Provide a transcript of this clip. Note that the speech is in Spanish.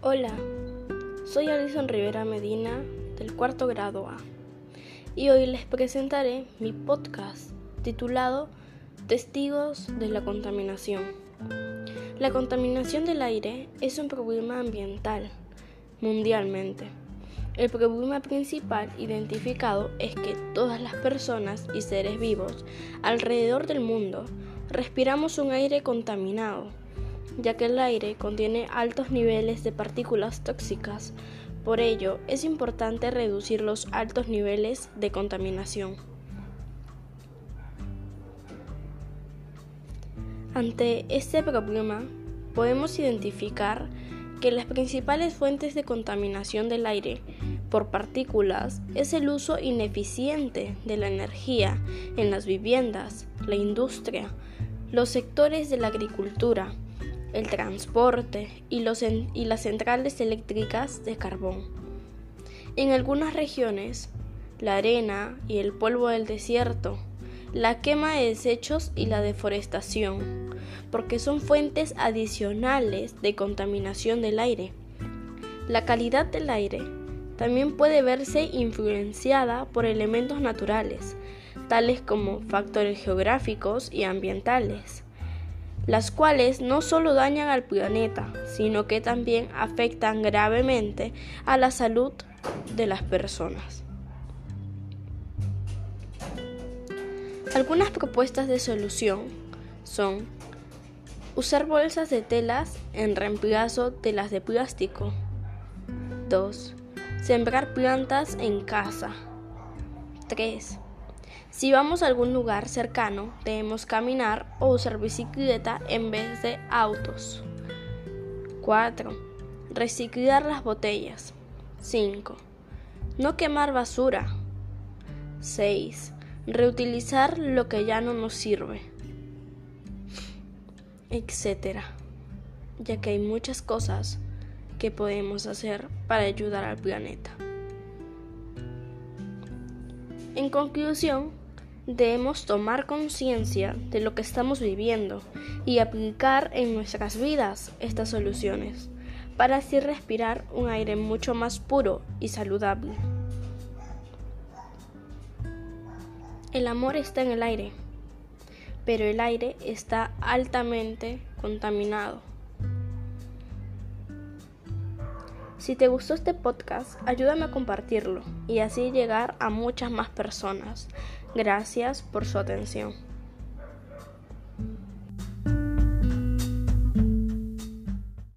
Hola, soy Alison Rivera Medina del cuarto grado A y hoy les presentaré mi podcast titulado Testigos de la contaminación. La contaminación del aire es un problema ambiental mundialmente. El problema principal identificado es que todas las personas y seres vivos alrededor del mundo respiramos un aire contaminado ya que el aire contiene altos niveles de partículas tóxicas. Por ello, es importante reducir los altos niveles de contaminación. Ante este problema, podemos identificar que las principales fuentes de contaminación del aire por partículas es el uso ineficiente de la energía en las viviendas, la industria, los sectores de la agricultura, el transporte y, las centrales eléctricas de carbón. En algunas regiones, la arena y el polvo del desierto, la quema de desechos y la deforestación, porque son fuentes adicionales de contaminación del aire. La calidad del aire también puede verse influenciada por elementos naturales, tales como factores geográficos y ambientales las cuales no solo dañan al planeta, sino que también afectan gravemente a la salud de las personas. Algunas propuestas de solución son usar bolsas de telas en reemplazo de las de plástico. 2. Sembrar plantas en casa. 3. Si vamos a algún lugar cercano, debemos caminar o usar bicicleta en vez de autos. 4. Reciclar las botellas. 5. No quemar basura. 6. Reutilizar lo que ya no nos sirve. Etcétera. Ya que hay muchas cosas que podemos hacer para ayudar al planeta. En conclusión, debemos tomar conciencia de lo que estamos viviendo y aplicar en nuestras vidas estas soluciones para así respirar un aire mucho más puro y saludable. El amor está en el aire, pero el aire está altamente contaminado. Si te gustó este podcast, ayúdame a compartirlo y así llegar a muchas más personas. Gracias por su atención.